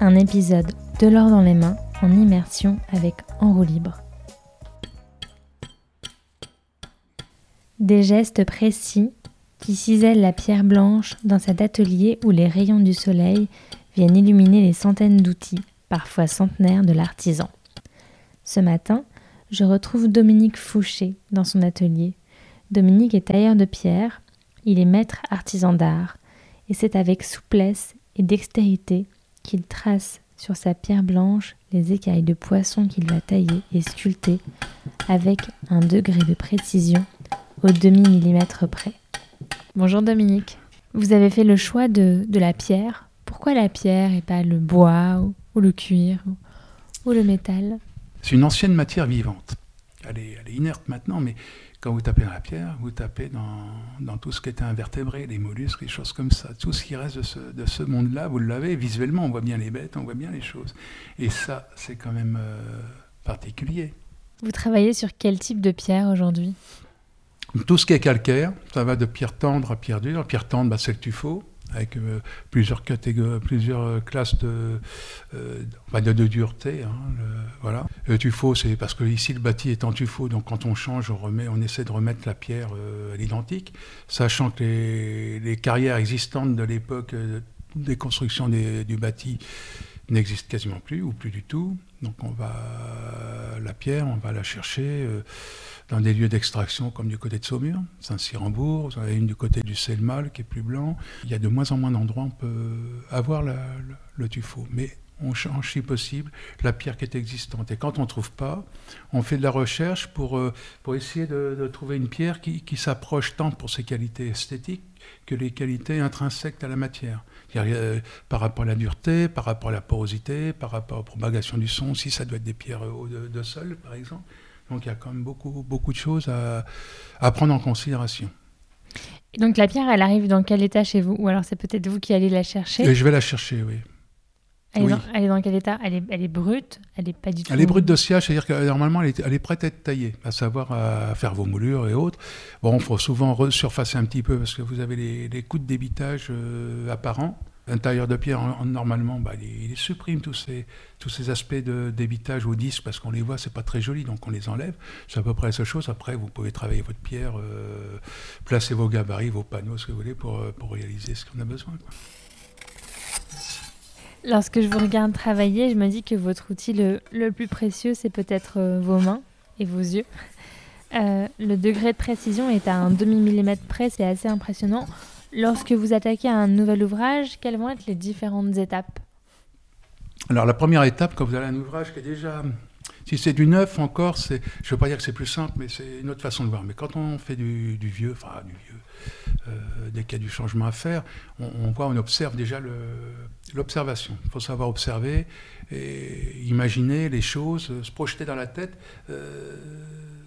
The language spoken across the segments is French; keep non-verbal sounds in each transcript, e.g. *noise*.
Un épisode de l'or dans les mains en immersion avec En roue libre. Des gestes précis qui cisèlent la pierre blanche dans cet atelier où les rayons du soleil viennent illuminer les centaines d'outils, parfois centenaires, de l'artisan. Ce matin, je retrouve Dominique Fouché dans son atelier. Dominique est tailleur de pierre, il est maître artisan d'art, et c'est avec souplesse et dextérité qu'il trace sur sa pierre blanche les écailles de poisson qu'il va tailler et sculpter avec un degré de précision au demi-millimètre près. Bonjour Dominique. Vous avez fait le choix de, de la pierre. Pourquoi la pierre et pas le bois ou, le cuir ou, le métal? C'est une ancienne matière vivante. Elle est, elle est, inerte maintenant, mais quand vous tapez dans la pierre, vous tapez dans, dans tout ce qui était invertébré, les mollusques, les choses comme ça. Tout ce qui reste de ce, de ce monde-là, vous l'avez. Visuellement, on voit bien les bêtes, on voit bien les choses. Et ça, c'est quand même euh, particulier. Vous travaillez sur quel type de pierre aujourd'hui? Tout ce qui est calcaire, ça va de pierre tendre à pierre dure. Pierre tendre, bah, c'est le tuffeau, avec euh, plusieurs, catégories, plusieurs euh, classes de, euh, de, de, dureté. Hein, le, voilà. C'est parce que ici le bâti est en tuffeau, donc quand on change, on, remet, on essaie de remettre la pierre à l'identique, sachant que les, carrières existantes de l'époque des constructions du bâti n'existent quasiment plus, ou plus du tout. Donc on va la pierre, on va la chercher dans des lieux d'extraction comme du côté de Saumur, Saint-Cyr-en-Bourg, vous une du côté du Selmal qui est plus blanc. Il y a de moins en moins d'endroits où on peut avoir le, le tuffeau. Mais on change si possible la pierre qui est existante. Et quand on ne trouve pas, on fait de la recherche pour, euh, pour essayer de, de, trouver une pierre qui, qui s'approche tant pour ses qualités esthétiques que les qualités intrinsèques à la matière. Euh, par rapport à la dureté, par rapport à la porosité, par rapport à la propagation du son, si ça doit être des pierres de, de sol, par exemple. Donc il y a quand même beaucoup, beaucoup de choses à, à prendre en considération. Et donc la pierre, elle arrive dans quel état chez vous? Ou alors c'est peut-être vous qui allez la chercher? Et Je vais la chercher, oui. Elle, oui. est, dans, elle est, dans, quel état? Elle est, elle est, brute? Elle est pas du tout. Elle est brute de sciage, c'est-à-dire que normalement elle est, elle est, prête à être taillée, à savoir à faire vos moulures et autres. Bon, il faut souvent resurfacer un petit peu parce que vous avez les, les coups de débitage euh, apparents. Un tailleur de pierre, en, en, normalement, bah, il, il, supprime tous ces, tous ces aspects de débitage au disque parce qu'on les voit, c'est pas très joli, donc on les enlève. C'est à peu près la seule chose. Après, vous pouvez travailler votre pierre, euh, placer vos gabarits, vos panneaux, ce que vous voulez, pour, pour réaliser ce qu'on a besoin. Quoi. Lorsque je vous regarde travailler, je me dis que votre outil le, le plus précieux, c'est peut-être euh, vos mains et vos yeux. Euh, le degré de précision est à un demi-millimètre près, c'est assez impressionnant. Lorsque vous attaquez un nouvel ouvrage, quelles vont être les différentes étapes? Alors la première étape, quand vous avez un ouvrage qui est déjà... Si c'est du neuf encore, je ne veux pas dire que c'est plus simple, mais c'est une autre façon de voir. Mais quand on fait du, du vieux, enfin du vieux, euh, dès qu'il y a du changement à faire, on, on voit, on observe déjà le, l'observation. Il faut savoir observer et imaginer les choses, se projeter dans la tête euh,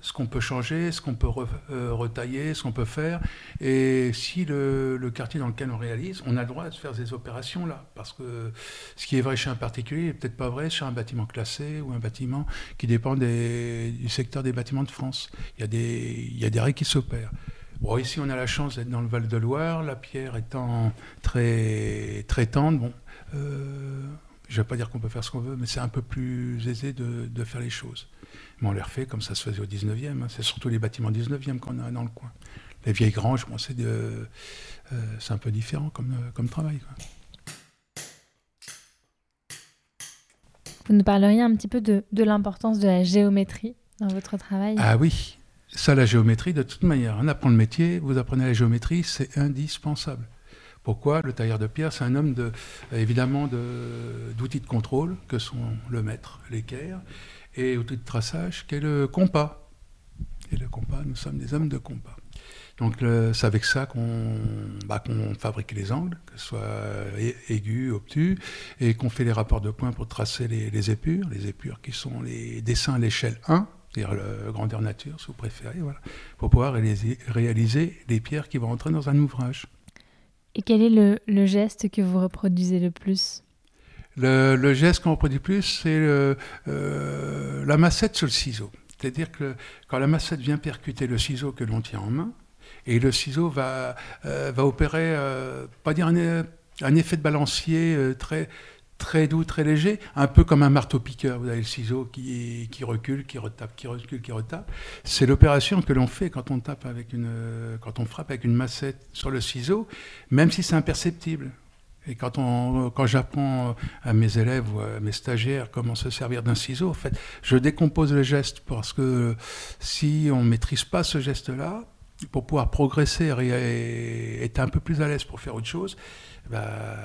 ce qu'on peut changer, ce qu'on peut euh, retailler, ce qu'on peut faire. Et si le, quartier dans lequel on réalise, on a le droit de faire ces opérations-là. Parce que ce qui est vrai chez un particulier n'est peut-être pas vrai chez un bâtiment classé ou un bâtiment qui dépend du secteur des bâtiments de France. Il y a des, il y a des règles qui s'opèrent. Bon, ici, on a la chance d'être dans le Val-de-Loire, la pierre étant très, très tendre. Bon, je ne vais pas dire qu'on peut faire ce qu'on veut, mais c'est un peu plus aisé de, de, faire les choses. Mais on les refait comme ça se faisait au 19e. Hein. C'est surtout les bâtiments 19e qu'on a dans le coin. Les vieilles granges, bon, c'est euh, un peu différent comme, comme travail. Quoi. Vous nous parleriez un petit peu de, de l'importance de la géométrie dans votre travail? Ah oui, ça, la géométrie, de toute manière, on apprend le métier, vous apprenez la géométrie, c'est indispensable. Pourquoi Le tailleur de pierre, c'est un homme de, d'outils de, contrôle, que sont le mètre, l'équerre, et outils de traçage, qui est le compas. Et le compas, nous sommes des hommes de compas. Donc c'est avec ça qu'on bah, fabrique les angles, que ce soit aigus, obtus, et qu'on fait les rapports de points pour tracer les, épures, les épures qui sont les dessins à l'échelle 1, c'est-à-dire la grandeur nature, si vous préférez, voilà, pour pouvoir réaliser, les pierres qui vont entrer dans un ouvrage. Et quel est le, geste que vous reproduisez le plus le, geste qu'on reproduit le plus, c'est euh, la massette sur le ciseau. C'est-à-dire que quand la massette vient percuter le ciseau que l'on tient en main, et le ciseau va, euh, opérer, euh, pas dire un, effet de balancier très, très doux, très léger, un peu comme un marteau-piqueur. Vous avez le ciseau qui, recule, qui retape, qui recule, qui retape. C'est l'opération que l'on fait quand on tape avec une, quand on frappe avec une massette sur le ciseau, même si c'est imperceptible. Et quand, on, quand j'apprends à mes élèves ou à mes stagiaires comment se servir d'un ciseau, en fait, je décompose le geste parce que si on ne maîtrise pas ce geste-là, pour pouvoir progresser et être un peu plus à l'aise pour faire autre chose, bah,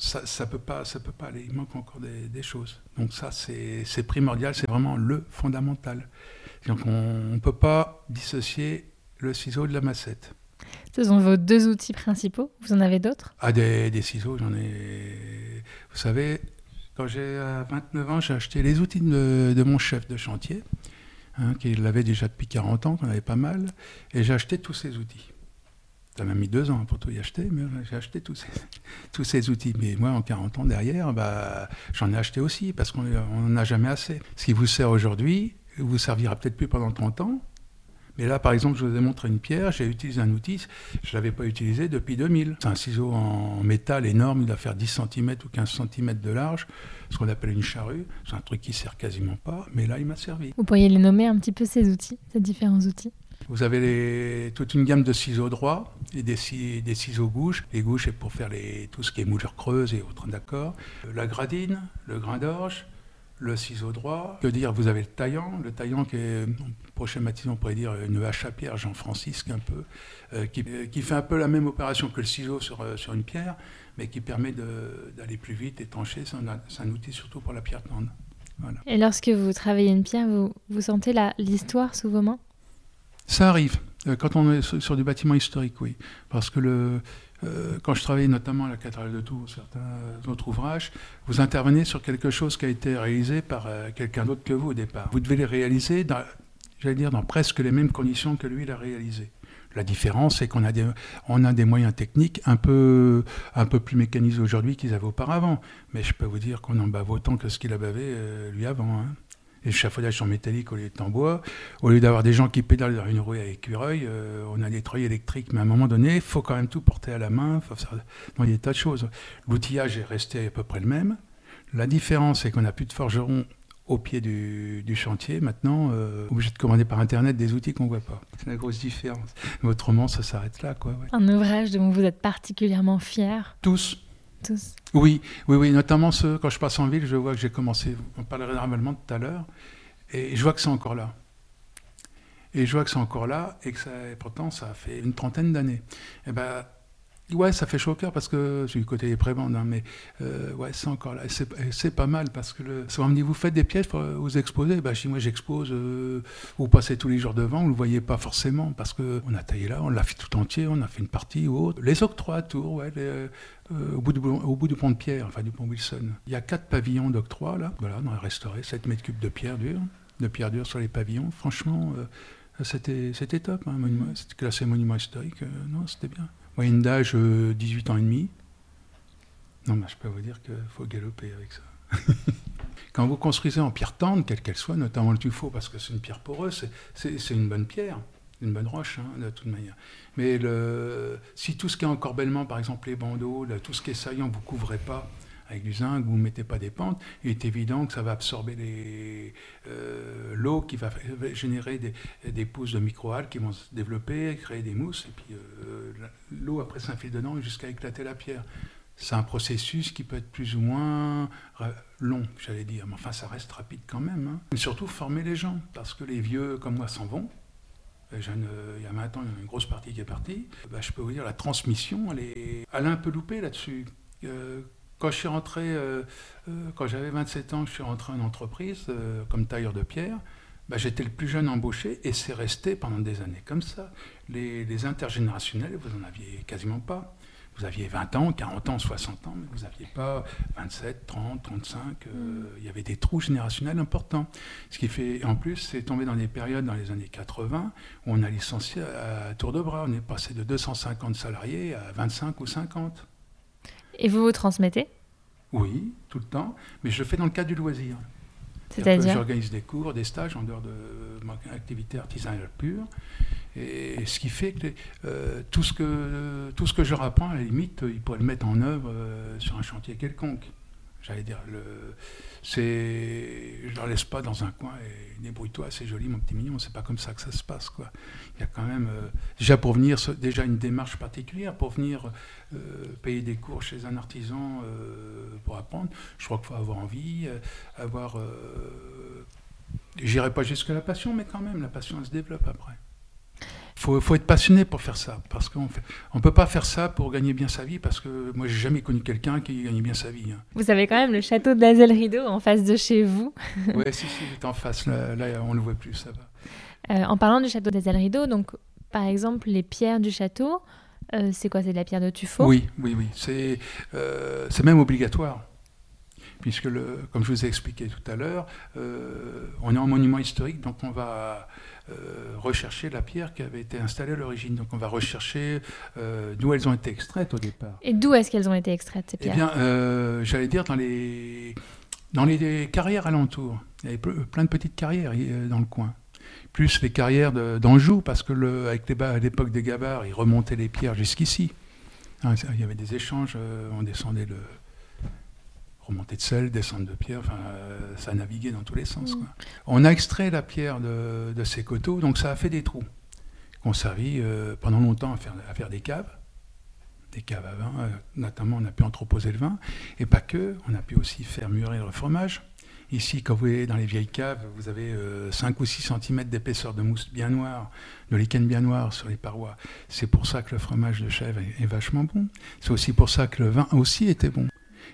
ça ne peut, pas, ça peut pas aller. Il manque encore des, choses. Donc ça, c'est primordial, c'est vraiment le fondamental. Donc on ne peut pas dissocier le ciseau de la massette. Ce sont vos deux outils principaux. Vous en avez d'autres? Ah, des, des, ciseaux, j'en ai. Vous savez, quand j'ai 29 ans, j'ai acheté les outils de mon chef de chantier hein, qui l'avait déjà depuis 40 ans, qu'on avait pas mal, et j'ai acheté tous ces outils. Ça m'a mis deux ans pour tout y acheter, mais j'ai acheté tous ces, *laughs* tous ces outils. Mais moi, en 40 ans derrière, bah, j'en ai acheté aussi, parce qu'on n'en a jamais assez. Ce qui vous sert aujourd'hui, vous servira peut-être plus pendant 30 ans, mais là, par exemple, je vous ai montré une pierre, j'ai utilisé un outil, je ne l'avais pas utilisé depuis 2000. C'est un ciseau en métal énorme, il doit faire 10 cm ou 15 cm de large, ce qu'on appelle une charrue. C'est un truc qui sert quasiment pas, mais là, il m'a servi. Vous pourriez les nommer un petit peu ces outils, ces différents outils? Vous avez toute une gamme de ciseaux droits et des, ciseaux gauches. Les gauches, c'est pour faire tout ce qui est moulure creuse et autres, d'accord. La gradine, le grain d'orge, le ciseau droit. Que dire Vous avez le taillant, le taillant qui est, pour schématiser, on pourrait dire une hache à pierre, Jean-Francisque un peu, euh, qui, qui, fait un peu la même opération que le ciseau sur, euh, une pierre, mais qui permet d'aller plus vite et trancher. C'est un, outil surtout pour la pierre tendre. Et lorsque vous travaillez une pierre, vous sentez l'histoire sous vos mains? Ça arrive. Euh, quand on est sur, du bâtiment historique, oui. Parce que le, euh, quand je travaillais notamment à la cathédrale de Tours, certains autres ouvrages, vous intervenez sur quelque chose qui a été réalisé par euh, quelqu'un d'autre que vous au départ. Vous devez les réaliser, j'allais dire, dans presque les mêmes conditions que lui l'a réalisé. La différence, c'est qu'on a des, a des moyens techniques un peu, plus mécanisés aujourd'hui qu'ils avaient auparavant. Mais je peux vous dire qu'on en bave autant que ce qu'il a bavé lui avant. Hein les chafaudage en métallique au lieu de en bois. Au lieu d'avoir des gens qui pédalent dans une roue avec écureuil, euh, on a des treuils électriques. Mais à un moment donné, il faut quand même tout porter à la main. Faut faire... il y a des tas de choses. L'outillage est resté à peu près le même. La différence, c'est qu'on n'a plus de forgeron au pied du, chantier. Maintenant, euh, obligé de commander par Internet des outils qu'on ne voit pas. C'est la grosse différence. Mais autrement, ça s'arrête là. Quoi, Un ouvrage dont vous êtes particulièrement fier? Tous. Oui, oui, oui, notamment ce, quand je passe en ville, je vois que j'ai commencé, on parlerait normalement tout à l'heure, et je vois que c'est encore là. Et je vois que c'est encore là, et que ça, pourtant ça fait une trentaine d'années. Et eh ben, Ouais, ça fait chaud au cœur parce que c'est du côté des prébendes, hein, mais euh, ouais, c'est encore là. C'est pas mal parce que le, souvent on me dit Vous faites des pièges pour vous exposer bah, Je dis Moi, j'expose, euh, vous passez tous les jours devant, vous ne le voyez pas forcément parce qu'on a taillé là, on l'a fait tout entier, on a fait une partie ou autre. Les octrois à Tours, ouais, euh, au, bout du, pont de pierre, enfin du pont Wilson. Il y a quatre pavillons d'octroi là, voilà, on a restauré 7 mètres cubes de pierre dure, de pierre dure sur les pavillons. Franchement, c'était top, hein, c'était classé monument historique, non, c'était bien. Moyenne d'âge 18 euh, ans et demi. Non, mais je peux vous dire qu'il faut galoper avec ça. *laughs* Quand vous construisez en pierre tendre, quelle qu'elle soit, notamment le tuffeau, parce que c'est une pierre poreuse, c'est une bonne pierre, une bonne roche, hein, de toute manière. Mais si tout ce qui est encorbellement, par exemple les bandeaux, tout ce qui est saillant, vous couvrez pas, avec du zinc, vous ne mettez pas des pentes, il est évident que ça va absorber euh, l'eau qui va générer des, pousses de microalgues qui vont se développer, créer des mousses, et puis euh, l'eau après s'infile dedans jusqu'à éclater la pierre. C'est un processus qui peut être plus ou moins long, j'allais dire, mais enfin ça reste rapide quand même. Hein. Mais surtout former les gens, parce que les vieux comme moi s'en vont. il y a maintenant une grosse partie qui est partie. Bah, je peux vous dire, la transmission, elle, est, a un peu loupé là-dessus. Euh, quand je suis rentré, euh, euh, quand j'avais 27 ans, je suis rentré en entreprise euh, comme tailleur de pierre. bah, j'étais le plus jeune embauché et c'est resté pendant des années comme ça. Les, les intergénérationnels, vous n'en aviez quasiment pas. Vous aviez 20 ans, 40 ans, 60 ans, mais vous n'aviez pas 27, 30, 35. il y avait des trous générationnels importants. Ce qui fait, en plus, c'est tombé dans des périodes dans les années 80 où on a licencié à tour de bras. On est passé de 250 salariés à 25 ou 50. Et vous vous transmettez Oui, tout le temps, mais je le fais dans le cadre du loisir. C'est-à-dire J'organise des cours, des stages en dehors de mon activité artisanale pure. Et ce qui fait que euh, tout, ce que tout ce que je leur apprends, à la limite, ils pourraient le mettre en œuvre euh, sur un chantier quelconque. J'allais dire, le, c'est, je leur laisse pas dans un coin et débrouille-toi, c'est joli mon petit mignon, c'est pas comme ça que ça se passe. Quoi. Il y a quand même, euh, déjà pour venir, déjà une démarche particulière, pour venir payer des cours chez un artisan pour apprendre, je crois qu'il faut avoir envie, avoir... J'irai pas jusqu'à la passion, mais quand même, la passion, elle se développe après faut, faut être passionné pour faire ça. Parce qu'on ne peut pas faire ça pour gagner bien sa vie, parce que moi, j'ai jamais connu quelqu'un qui gagnait bien sa vie. Hein. Vous avez quand même le château d'Azel Rideau en face de chez vous. *laughs* oui, si, si, il est en face. Là, on ne le voit plus, ça va. Euh, en parlant du château d'Azel Rideau, donc, par exemple, les pierres du château, euh, c'est quoi? C'est de la pierre de tuffeau Oui, oui, oui. C'est euh, même obligatoire puisque, le, comme je vous ai expliqué tout à l'heure, on est en monument historique, donc on va euh, rechercher la pierre qui avait été installée à l'origine. Donc on va rechercher euh, d'où elles ont été extraites au départ. Et d'où est-ce qu'elles ont été extraites ces pierres Eh bien, euh, j'allais dire dans les, dans les carrières alentours. Il y avait plein de petites carrières dans le coin. Plus les carrières d'Anjou, parce que le, avec les, à l'époque des Gabards, ils remontaient les pierres jusqu'ici. Hein, il y avait des échanges, on descendait le, remontée de sel, descente de pierre, enfin, euh, ça a navigué dans tous les sens. Mm. On a extrait la pierre de, ces coteaux, donc ça a fait des trous, qu'on servi euh, pendant longtemps à faire, à faire, des caves, des caves à vin, euh, notamment on a pu entreposer le vin, et pas que, on a pu aussi faire mûrir le fromage. Ici, quand vous voyez dans les vieilles caves, vous avez 5 ou 6 cm d'épaisseur de mousse bien noire, de lichen bien noir sur les parois. C'est pour ça que le fromage de chèvre est vachement bon. C'est aussi pour ça que le vin aussi était bon.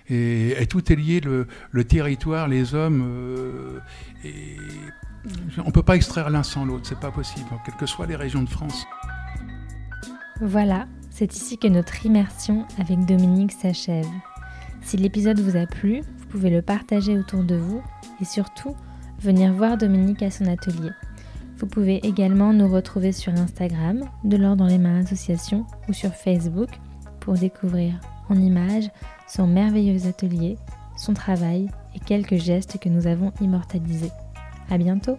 Et, tout est lié, le, territoire, les hommes. Euh, on ne peut pas extraire l'un sans l'autre, c'est pas possible, quelles que soient les régions de France. Voilà, c'est ici que notre immersion avec Dominique s'achève. Si l'épisode vous a plu, vous pouvez le partager autour de vous et surtout venir voir Dominique à son atelier. Vous pouvez également nous retrouver sur Instagram, de l'or dans les mains association ou sur Facebook pour découvrir en images son merveilleux atelier, son travail et quelques gestes que nous avons immortalisés. À bientôt!